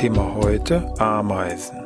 Thema heute Ameisen.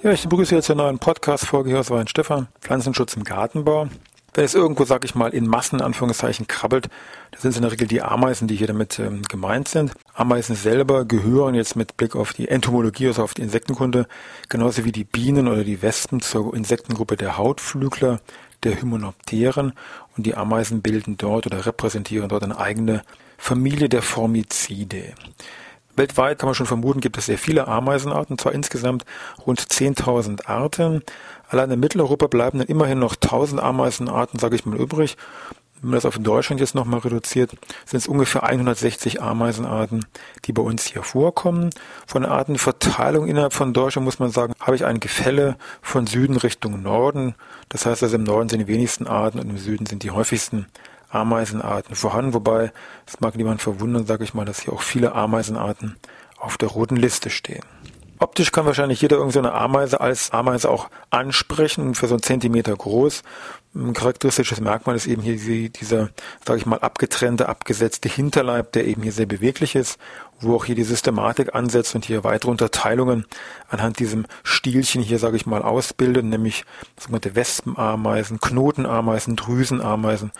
Ja, ich begrüße jetzt zur neuen Podcast-Folge hier aus Weinstefan, Pflanzenschutz im Gartenbau. Wenn es irgendwo, sag ich mal, in Massen, Anführungszeichen, krabbelt, dann sind es in der Regel die Ameisen, die hier damit ähm, gemeint sind. Ameisen selber gehören jetzt mit Blick auf die Entomologie, also auf die Insektenkunde, genauso wie die Bienen oder die Wespen zur Insektengruppe der Hautflügler, der Hymenopteren und die Ameisen bilden dort oder repräsentieren dort eine eigene Familie der Formizide. Weltweit kann man schon vermuten, gibt es sehr viele Ameisenarten, zwar insgesamt rund 10.000 Arten. Allein in Mitteleuropa bleiben dann immerhin noch 1.000 Ameisenarten, sage ich mal, übrig. Wenn man das auf Deutschland jetzt nochmal reduziert, sind es ungefähr 160 Ameisenarten, die bei uns hier vorkommen. Von der Artenverteilung innerhalb von Deutschland muss man sagen, habe ich ein Gefälle von Süden Richtung Norden. Das heißt also im Norden sind die wenigsten Arten und im Süden sind die häufigsten Ameisenarten vorhanden, wobei es mag niemand verwundern, sage ich mal, dass hier auch viele Ameisenarten auf der roten Liste stehen. Optisch kann wahrscheinlich jeder irgendeine Ameise als Ameise auch ansprechen, für so einen Zentimeter groß. Ein charakteristisches Merkmal ist eben hier dieser, sage ich mal, abgetrennte, abgesetzte Hinterleib, der eben hier sehr beweglich ist, wo auch hier die Systematik ansetzt und hier weitere Unterteilungen anhand diesem Stielchen hier, sage ich mal, ausbildet, nämlich sogenannte Wespenameisen, Knotenameisen, Drüsenameisen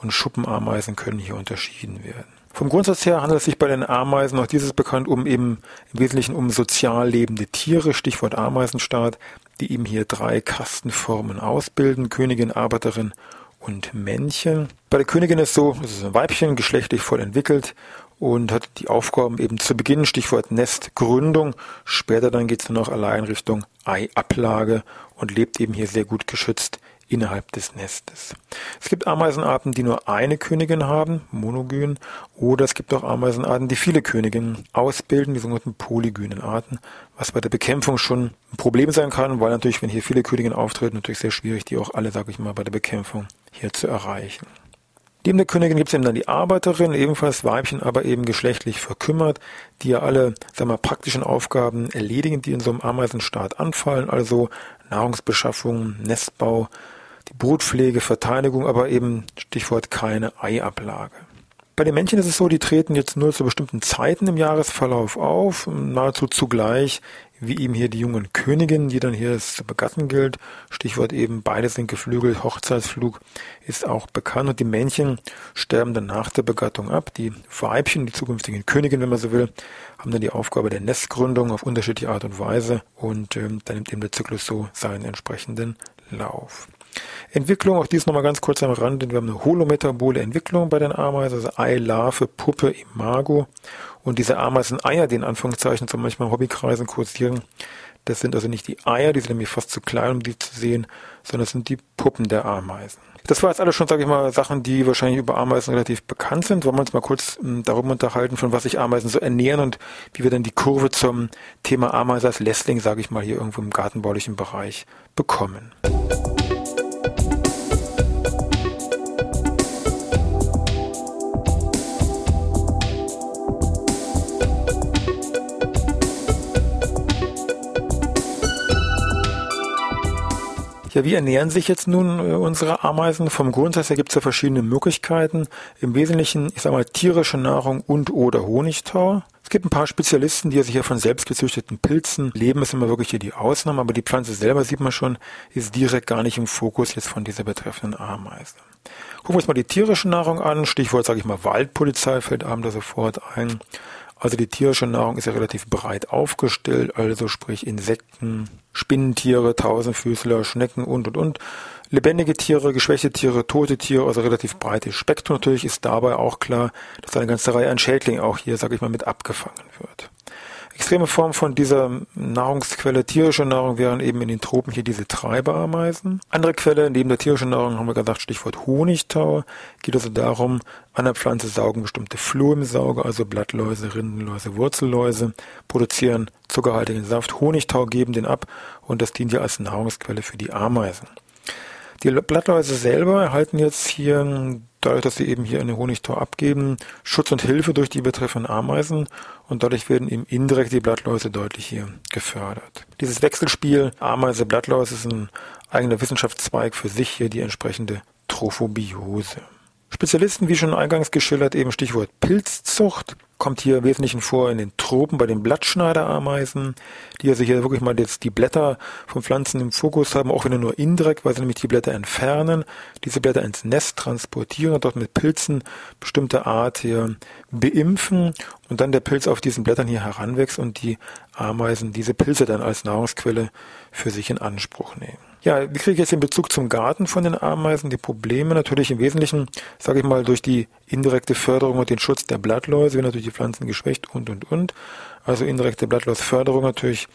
und Schuppenameisen können hier unterschieden werden. Vom Grundsatz her handelt es sich bei den Ameisen, auch dieses bekannt, um eben im Wesentlichen um sozial lebende Tiere, Stichwort Ameisenstaat, die eben hier drei Kastenformen ausbilden, Königin, Arbeiterin und Männchen. Bei der Königin ist so, es ist ein Weibchen, geschlechtlich voll entwickelt und hat die Aufgaben eben zu Beginn, Stichwort Nestgründung. Später dann geht es nur noch allein Richtung Eiablage und lebt eben hier sehr gut geschützt innerhalb des Nestes. Es gibt Ameisenarten, die nur eine Königin haben, monogyn, oder es gibt auch Ameisenarten, die viele Königinnen ausbilden, die sogenannten polygynen Arten, was bei der Bekämpfung schon ein Problem sein kann, weil natürlich, wenn hier viele Königinnen auftreten, natürlich sehr schwierig, die auch alle, sage ich mal, bei der Bekämpfung hier zu erreichen. Neben der Königin gibt es eben dann die Arbeiterin, ebenfalls Weibchen, aber eben geschlechtlich verkümmert, die ja alle, sagen wir, praktischen Aufgaben erledigen, die in so einem Ameisenstaat anfallen, also Nahrungsbeschaffung, Nestbau, die Brutpflege, Verteidigung, aber eben Stichwort keine Eiablage. Bei den Männchen ist es so, die treten jetzt nur zu bestimmten Zeiten im Jahresverlauf auf, nahezu zugleich wie eben hier die jungen Königinnen, die dann hier zu begatten gilt. Stichwort eben, beide sind geflügelt, Hochzeitsflug ist auch bekannt und die Männchen sterben dann nach der Begattung ab. Die Weibchen, die zukünftigen Königinnen, wenn man so will, haben dann die Aufgabe der Nestgründung auf unterschiedliche Art und Weise und ähm, dann nimmt eben der Zyklus so seinen entsprechenden Lauf. Entwicklung, auch dies nochmal ganz kurz am Rand, wir haben eine holometabole Entwicklung bei den Ameisen, also Ei, Larve, Puppe, Imago. Und diese Ameisen-Eier, die in Anführungszeichen zum manchmal Hobbykreisen kursieren, das sind also nicht die Eier, die sind nämlich fast zu klein, um die zu sehen, sondern das sind die Puppen der Ameisen. Das war jetzt alles schon, sage ich mal, Sachen, die wahrscheinlich über Ameisen relativ bekannt sind. Wollen wir uns mal kurz hm, darüber unterhalten, von was sich Ameisen so ernähren und wie wir dann die Kurve zum Thema Ameise als Lässling, sage ich mal, hier irgendwo im gartenbaulichen Bereich bekommen. Ja, wie ernähren sich jetzt nun äh, unsere Ameisen? Vom Grundsatz her gibt es ja verschiedene Möglichkeiten. Im Wesentlichen, ich sage mal, tierische Nahrung und oder Honigtau. Es gibt ein paar Spezialisten, die sich ja von selbst gezüchteten Pilzen leben, ist immer wirklich hier die Ausnahme, aber die Pflanze selber sieht man schon, ist direkt gar nicht im Fokus jetzt von dieser betreffenden Ameise. Gucken wir uns mal die tierische Nahrung an. Stichwort, sage ich mal, Waldpolizei fällt einem da sofort ein. Also die tierische Nahrung ist ja relativ breit aufgestellt, also sprich Insekten, Spinnentiere, Tausendfüßler, Schnecken und und und. Lebendige Tiere, geschwächte Tiere, tote Tiere, also relativ breites Spektrum. Natürlich ist dabei auch klar, dass eine ganze Reihe an Schädlingen auch hier, sage ich mal, mit abgefangen wird. Extreme Form von dieser Nahrungsquelle tierische Nahrung wären eben in den Tropen hier diese Treiberameisen. Andere Quelle neben der tierischen Nahrung haben wir gesagt, Stichwort Honigtau. Geht also darum, an der Pflanze saugen bestimmte Flohmsauger, also Blattläuse, Rindenläuse, Wurzelläuse, produzieren zuckerhaltigen Saft, Honigtau geben den ab und das dient ja als Nahrungsquelle für die Ameisen. Die Blattläuse selber erhalten jetzt hier, dadurch, dass sie eben hier eine Honigtor abgeben, Schutz und Hilfe durch die betreffenden Ameisen und dadurch werden eben indirekt die Blattläuse deutlich hier gefördert. Dieses Wechselspiel Ameise-Blattläuse ist ein eigener Wissenschaftszweig für sich hier die entsprechende Trophobiose. Spezialisten, wie schon eingangs geschildert, eben Stichwort Pilzzucht, kommt hier im Wesentlichen vor in den Tropen bei den Blattschneiderameisen, die also hier wirklich mal jetzt die Blätter von Pflanzen im Fokus haben, auch wenn nur indirekt, weil sie nämlich die Blätter entfernen, diese Blätter ins Nest transportieren, dort mit Pilzen bestimmte Art hier beimpfen und dann der Pilz auf diesen Blättern hier heranwächst und die Ameisen diese Pilze dann als Nahrungsquelle für sich in Anspruch nehmen. Ja, wie kriege ich jetzt den Bezug zum Garten von den Ameisen? Die Probleme natürlich im Wesentlichen, sage ich mal, durch die indirekte Förderung und den Schutz der Blattläuse, werden natürlich die Pflanzen geschwächt und, und, und. Also indirekte Blattlausförderung natürlich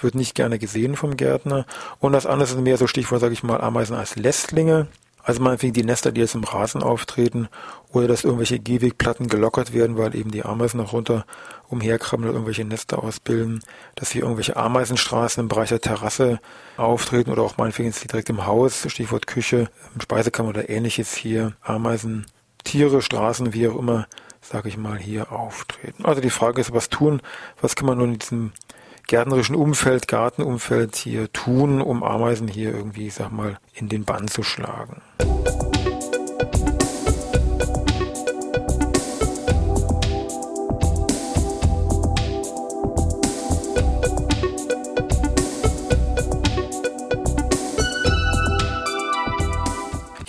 wird nicht gerne gesehen vom Gärtner. Und das andere sind mehr so Stichwort, sage ich mal, Ameisen als Lästlinge. Also meinetwegen die Nester, die jetzt im Rasen auftreten oder dass irgendwelche Gehwegplatten gelockert werden, weil eben die Ameisen noch runter umherkrabbeln oder irgendwelche Nester ausbilden, dass hier irgendwelche Ameisenstraßen im Bereich der Terrasse auftreten oder auch meinetwegen direkt im Haus, Stichwort Küche, Speisekammer oder ähnliches hier, Ameisen, Tiere, Straßen, wie auch immer, sage ich mal, hier auftreten. Also die Frage ist, was tun, was kann man nun in diesem gärtnerischen Umfeld, Gartenumfeld hier tun, um Ameisen hier irgendwie, ich sag mal, in den Bann zu schlagen.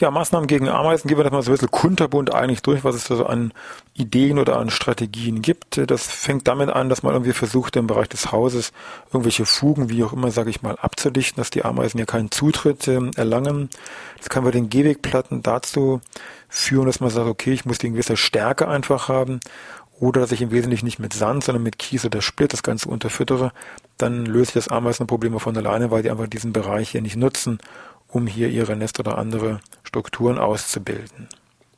Ja, Maßnahmen gegen Ameisen gehen wir das mal so ein bisschen kunterbunt eigentlich durch, was es da so an Ideen oder an Strategien gibt. Das fängt damit an, dass man irgendwie versucht, im Bereich des Hauses irgendwelche Fugen, wie auch immer, sage ich mal, abzudichten, dass die Ameisen ja keinen Zutritt äh, erlangen. Das kann bei den Gehwegplatten dazu führen, dass man sagt, okay, ich muss die in gewisser Stärke einfach haben oder dass ich im Wesentlichen nicht mit Sand, sondern mit Kies oder Split das Ganze unterfüttere, dann löse ich das Ameisenproblem von alleine, weil die einfach diesen Bereich hier nicht nutzen um hier ihre Nest- oder andere Strukturen auszubilden.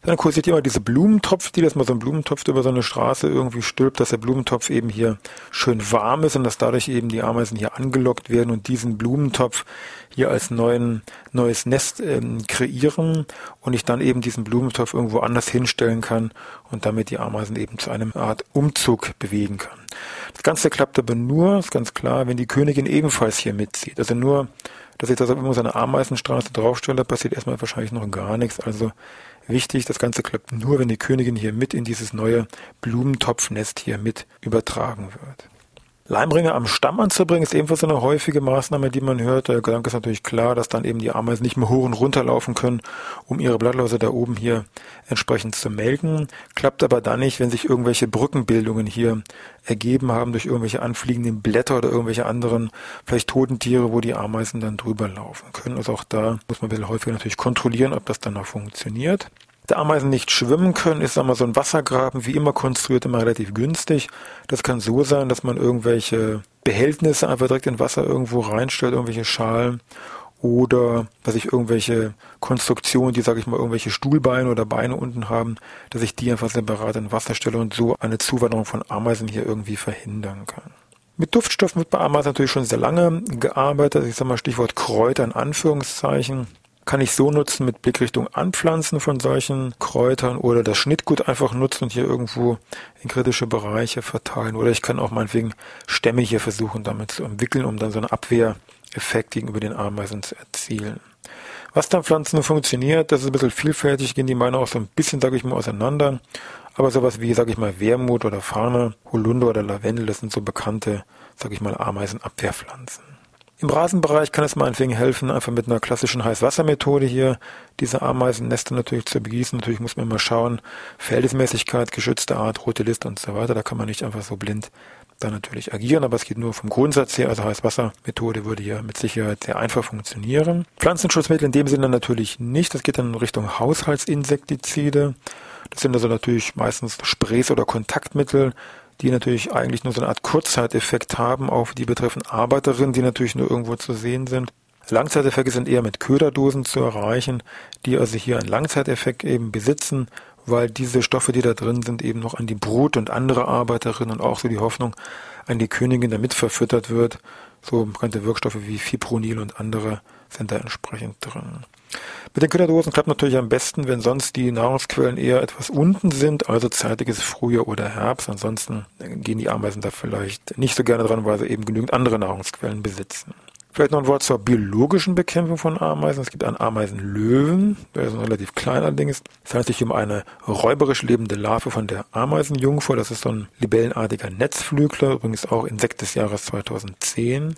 Dann kursiert immer diese Blumentopf, die dass man so einen Blumentopf über so eine Straße irgendwie stülpt, dass der Blumentopf eben hier schön warm ist und dass dadurch eben die Ameisen hier angelockt werden und diesen Blumentopf hier als neuen, neues Nest ähm, kreieren und ich dann eben diesen Blumentopf irgendwo anders hinstellen kann und damit die Ameisen eben zu einem Art Umzug bewegen kann. Das Ganze klappt aber nur, ist ganz klar, wenn die Königin ebenfalls hier mitzieht. Also nur dass ich das auf irgendwo eine Ameisenstraße draufstelle, passiert erstmal wahrscheinlich noch gar nichts. Also wichtig, das Ganze klappt nur, wenn die Königin hier mit in dieses neue Blumentopfnest hier mit übertragen wird. Leimringe am Stamm anzubringen, ist ebenfalls eine häufige Maßnahme, die man hört. Der Gedanke ist natürlich klar, dass dann eben die Ameisen nicht mehr hoch und runter laufen können, um ihre Blattläuse da oben hier entsprechend zu melken. Klappt aber dann nicht, wenn sich irgendwelche Brückenbildungen hier ergeben haben durch irgendwelche anfliegenden Blätter oder irgendwelche anderen, vielleicht toten Tiere, wo die Ameisen dann drüber laufen können. Also auch da muss man ein bisschen häufiger natürlich kontrollieren, ob das dann noch funktioniert der Ameisen nicht schwimmen können, ist einmal so ein Wassergraben wie immer konstruiert, immer relativ günstig. Das kann so sein, dass man irgendwelche Behältnisse einfach direkt in Wasser irgendwo reinstellt, irgendwelche Schalen oder dass ich irgendwelche Konstruktionen, die, sage ich mal, irgendwelche Stuhlbeine oder Beine unten haben, dass ich die einfach separat in Wasser stelle und so eine Zuwanderung von Ameisen hier irgendwie verhindern kann. Mit Duftstoffen wird bei Ameisen natürlich schon sehr lange gearbeitet. Ich sage mal Stichwort Kräuter in Anführungszeichen kann ich so nutzen mit Blickrichtung Anpflanzen von solchen Kräutern oder das Schnittgut einfach nutzen und hier irgendwo in kritische Bereiche verteilen. Oder ich kann auch meinetwegen Stämme hier versuchen damit zu entwickeln, um dann so einen Abwehreffekt gegenüber den Ameisen zu erzielen. Was dann Pflanzen funktioniert, das ist ein bisschen vielfältig, gehen die Meinungen auch so ein bisschen, sage ich mal, auseinander. Aber sowas wie, sage ich mal, Wermut oder Fahne, Holunder oder Lavendel, das sind so bekannte, sage ich mal, Ameisenabwehrpflanzen. Im Rasenbereich kann es meinetwegen helfen, einfach mit einer klassischen Heißwassermethode hier diese Ameisennester natürlich zu begießen. Natürlich muss man immer schauen, Verhältnismäßigkeit, geschützte Art, rote Liste und so weiter. Da kann man nicht einfach so blind dann natürlich agieren, aber es geht nur vom Grundsatz her. Also Heißwassermethode würde hier mit Sicherheit sehr einfach funktionieren. Pflanzenschutzmittel in dem Sinne natürlich nicht. Das geht dann in Richtung Haushaltsinsektizide. Das sind also natürlich meistens Sprays oder Kontaktmittel, die natürlich eigentlich nur so eine Art Kurzzeiteffekt haben auf die betreffenden Arbeiterinnen, die natürlich nur irgendwo zu sehen sind. Langzeiteffekte sind eher mit Köderdosen zu erreichen, die also hier einen Langzeiteffekt eben besitzen, weil diese Stoffe, die da drin sind, eben noch an die Brut und andere Arbeiterinnen und auch so die Hoffnung an die Königin damit verfüttert wird. So bekannte Wirkstoffe wie Fipronil und andere sind da entsprechend drin. Mit den Köderdosen klappt natürlich am besten, wenn sonst die Nahrungsquellen eher etwas unten sind, also zeitiges Frühjahr oder Herbst. Ansonsten gehen die Ameisen da vielleicht nicht so gerne dran, weil sie eben genügend andere Nahrungsquellen besitzen. Vielleicht noch ein Wort zur biologischen Bekämpfung von Ameisen. Es gibt einen Ameisenlöwen, der ist relativ klein allerdings. Es handelt sich um eine räuberisch lebende Larve von der Ameisenjungfer. Das ist so ein libellenartiger Netzflügler, übrigens auch Insekt des Jahres 2010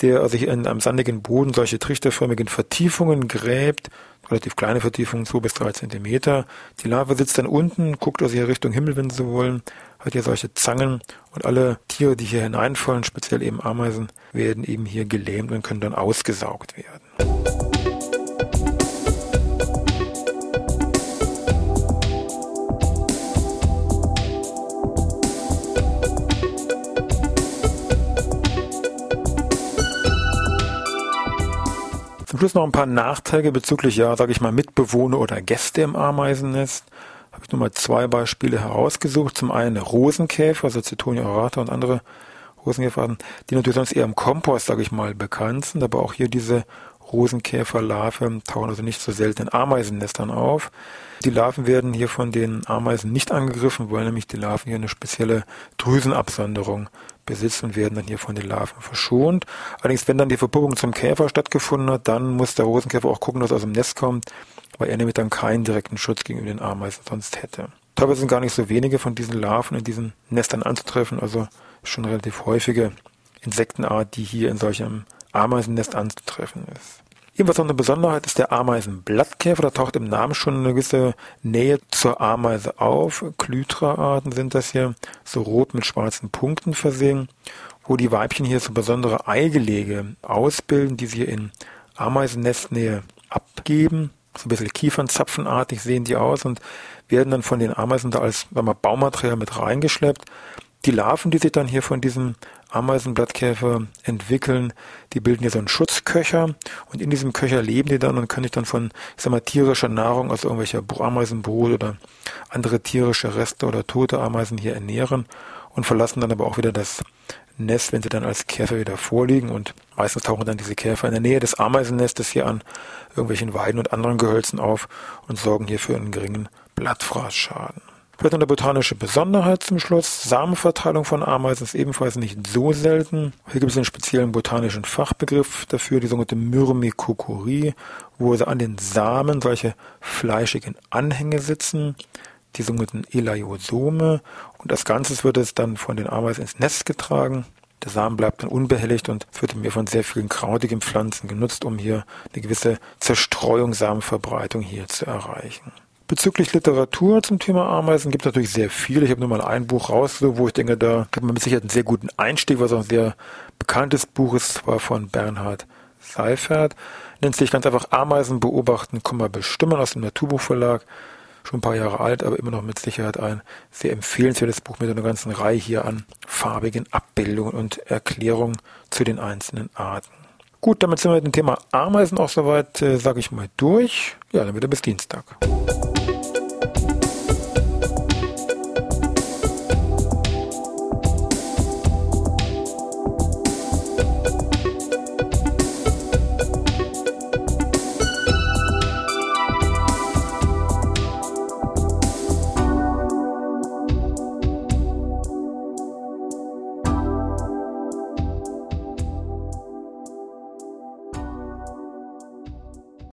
der sich in einem sandigen Boden solche trichterförmigen Vertiefungen gräbt, relativ kleine Vertiefungen, zwei bis drei Zentimeter. Die Larve sitzt dann unten, guckt also hier Richtung Himmel, wenn Sie wollen, hat hier solche Zangen und alle Tiere, die hier hineinfallen, speziell eben Ameisen, werden eben hier gelähmt und können dann ausgesaugt werden. Schluss noch ein paar Nachteile bezüglich, ja, sage ich mal, Mitbewohner oder Gäste im Ameisennest. Habe ich mal zwei Beispiele herausgesucht. Zum einen Rosenkäfer, also Zitonia aurata und andere Rosenkäferarten, die natürlich sonst eher im Kompost, sage ich mal, bekannt sind, aber auch hier diese Rosenkäferlarven tauchen also nicht so selten in Ameisennestern auf. Die Larven werden hier von den Ameisen nicht angegriffen, weil nämlich die Larven hier eine spezielle Drüsenabsonderung besitzen und werden dann hier von den Larven verschont. Allerdings, wenn dann die Verpuppung zum Käfer stattgefunden hat, dann muss der Rosenkäfer auch gucken, dass er aus dem Nest kommt, weil er nämlich dann keinen direkten Schutz gegenüber den Ameisen sonst hätte. Teilweise sind gar nicht so wenige von diesen Larven in diesen Nestern anzutreffen, also schon relativ häufige Insektenart, die hier in solchem Ameisennest anzutreffen ist. Ebenfalls noch eine Besonderheit ist der Ameisenblattkäfer. Da taucht im Namen schon eine gewisse Nähe zur Ameise auf. Klytra-Arten sind das hier, so rot mit schwarzen Punkten versehen, wo die Weibchen hier so besondere Eigelege ausbilden, die sie in Ameisennestnähe abgeben. So ein bisschen Kiefernzapfenartig sehen die aus und werden dann von den Ameisen da als sagen wir, Baumaterial mit reingeschleppt. Die Larven, die sich dann hier von diesem Ameisenblattkäfer entwickeln, die bilden hier so einen Schutzköcher und in diesem Köcher leben die dann und können sich dann von, ich sag mal, tierischer Nahrung, also irgendwelcher Ameisenbrot oder andere tierische Reste oder tote Ameisen hier ernähren und verlassen dann aber auch wieder das Nest, wenn sie dann als Käfer wieder vorliegen und meistens tauchen dann diese Käfer in der Nähe des Ameisennestes hier an irgendwelchen Weiden und anderen Gehölzen auf und sorgen hier für einen geringen Blattfraßschaden. Vielleicht eine botanische Besonderheit zum Schluss. Samenverteilung von Ameisen ist ebenfalls nicht so selten. Hier gibt es einen speziellen botanischen Fachbegriff dafür, die sogenannte Myrmecocorie, wo also an den Samen solche fleischigen Anhänge sitzen, die sogenannten Elaiosome. Und als Ganzes wird es dann von den Ameisen ins Nest getragen. Der Samen bleibt dann unbehelligt und wird mir von sehr vielen krautigen Pflanzen genutzt, um hier eine gewisse Zerstreuung, Samenverbreitung hier zu erreichen. Bezüglich Literatur zum Thema Ameisen gibt es natürlich sehr viel. Ich habe nur mal ein Buch raus, wo ich denke, da hat man mit Sicherheit einen sehr guten Einstieg, was auch ein sehr bekanntes Buch ist, zwar von Bernhard Seifert. Nennt sich ganz einfach Ameisen beobachten, bestimmen aus dem Naturbuchverlag. Schon ein paar Jahre alt, aber immer noch mit Sicherheit ein sehr empfehlenswertes Buch mit einer ganzen Reihe hier an farbigen Abbildungen und Erklärungen zu den einzelnen Arten. Gut, damit sind wir mit dem Thema Ameisen auch soweit, äh, sage ich mal, durch. Ja, dann wieder bis Dienstag.